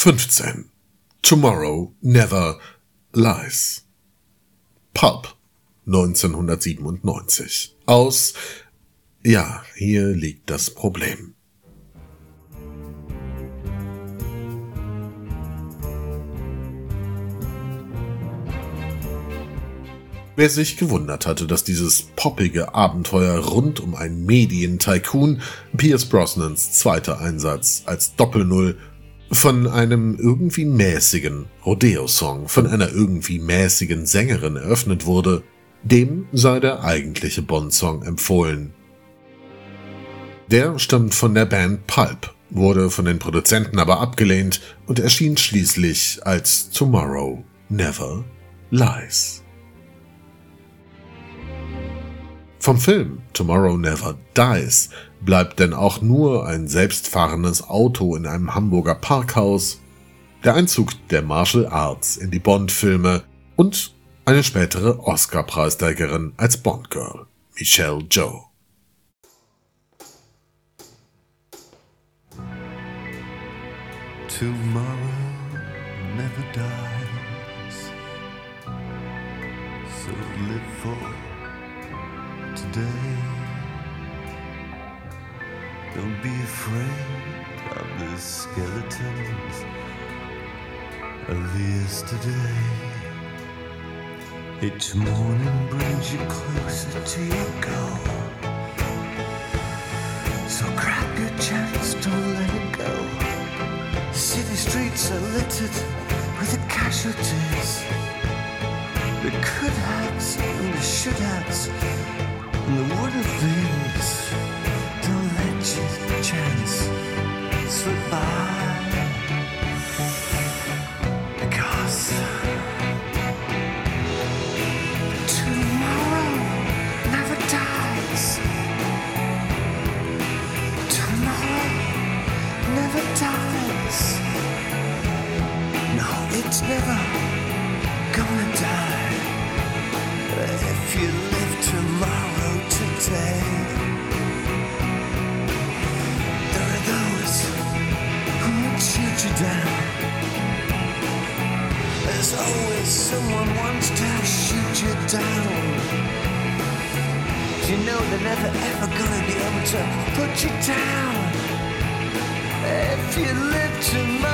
15. Tomorrow Never Lies. Pulp 1997. Aus Ja, hier liegt das Problem. Wer sich gewundert hatte, dass dieses poppige Abenteuer rund um einen Medien-Tycoon Pierce Brosnans zweiter Einsatz als Doppelnull von einem irgendwie mäßigen Rodeo-Song von einer irgendwie mäßigen Sängerin eröffnet wurde, dem sei der eigentliche Bond-Song empfohlen. Der stammt von der Band Pulp, wurde von den Produzenten aber abgelehnt und erschien schließlich als Tomorrow Never Lies. Vom Film Tomorrow Never Dies bleibt denn auch nur ein selbstfahrendes Auto in einem Hamburger Parkhaus, der Einzug der Martial Arts in die Bond-Filme und eine spätere Oscar-Preisträgerin als Bond-Girl, Michelle Joe. Tomorrow never dies, so live for today. Don't be afraid of the skeletons of yesterday. Each morning brings you closer to your goal. So grab your chance, don't let it go. City streets are littered with the casualties. The could haves and the should haves dies. No, it's never gonna die. If you live tomorrow today, there are those who will shoot you down. There's always someone wants to shoot you down. You know they're never ever gonna be able to put you down. If you live tonight.